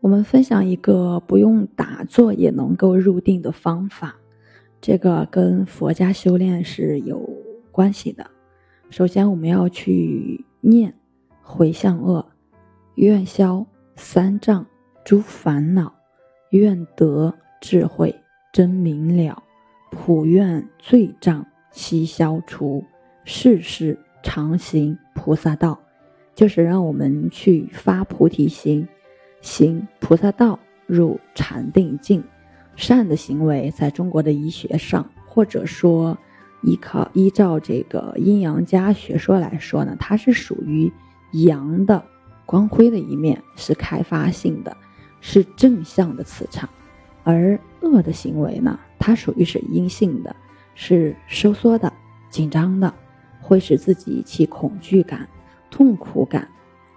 我们分享一个不用打坐也能够入定的方法，这个跟佛家修炼是有关系的。首先，我们要去念回向恶，愿消三障诸烦恼，愿得智慧真明了，普愿罪障悉消除，世世常行菩萨道。就是让我们去发菩提心。行菩萨道，入禅定境，善的行为，在中国的医学上，或者说依靠依照这个阴阳家学说来说呢，它是属于阳的光辉的一面，是开发性的，是正向的磁场；而恶的行为呢，它属于是阴性的，是收缩的、紧张的，会使自己起恐惧感、痛苦感，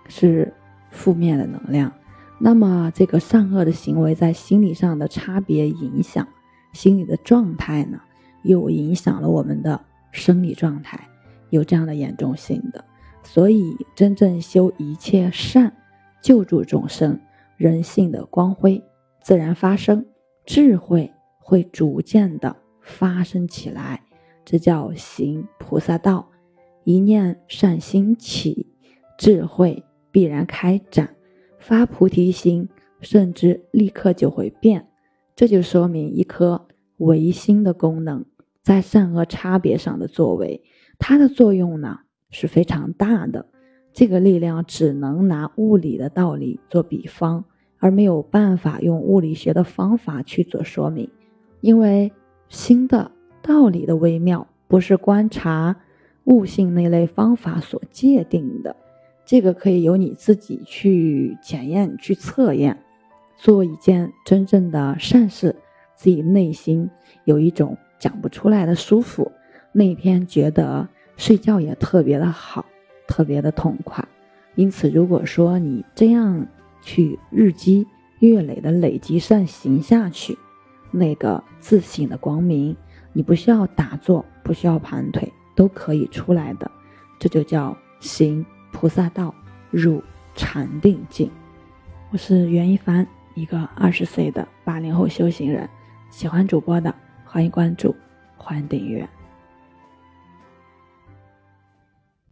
是负面的能量。那么，这个善恶的行为在心理上的差别影响，心理的状态呢，又影响了我们的生理状态，有这样的严重性的。所以，真正修一切善，救助众生，人性的光辉自然发生，智慧会逐渐的发生起来，这叫行菩萨道。一念善心起，智慧必然开展。发菩提心，甚至立刻就会变，这就说明一颗唯心的功能在善恶差别上的作为，它的作用呢是非常大的。这个力量只能拿物理的道理做比方，而没有办法用物理学的方法去做说明，因为心的道理的微妙不是观察悟性那类方法所界定的。这个可以由你自己去检验、去测验，做一件真正的善事，自己内心有一种讲不出来的舒服，那一天觉得睡觉也特别的好，特别的痛快。因此，如果说你这样去日积月累的累积善行下去，那个自信的光明，你不需要打坐，不需要盘腿，都可以出来的。这就叫行。菩萨道入禅定境。我是袁一凡，一个二十岁的八零后修行人。喜欢主播的，欢迎关注，欢迎订阅。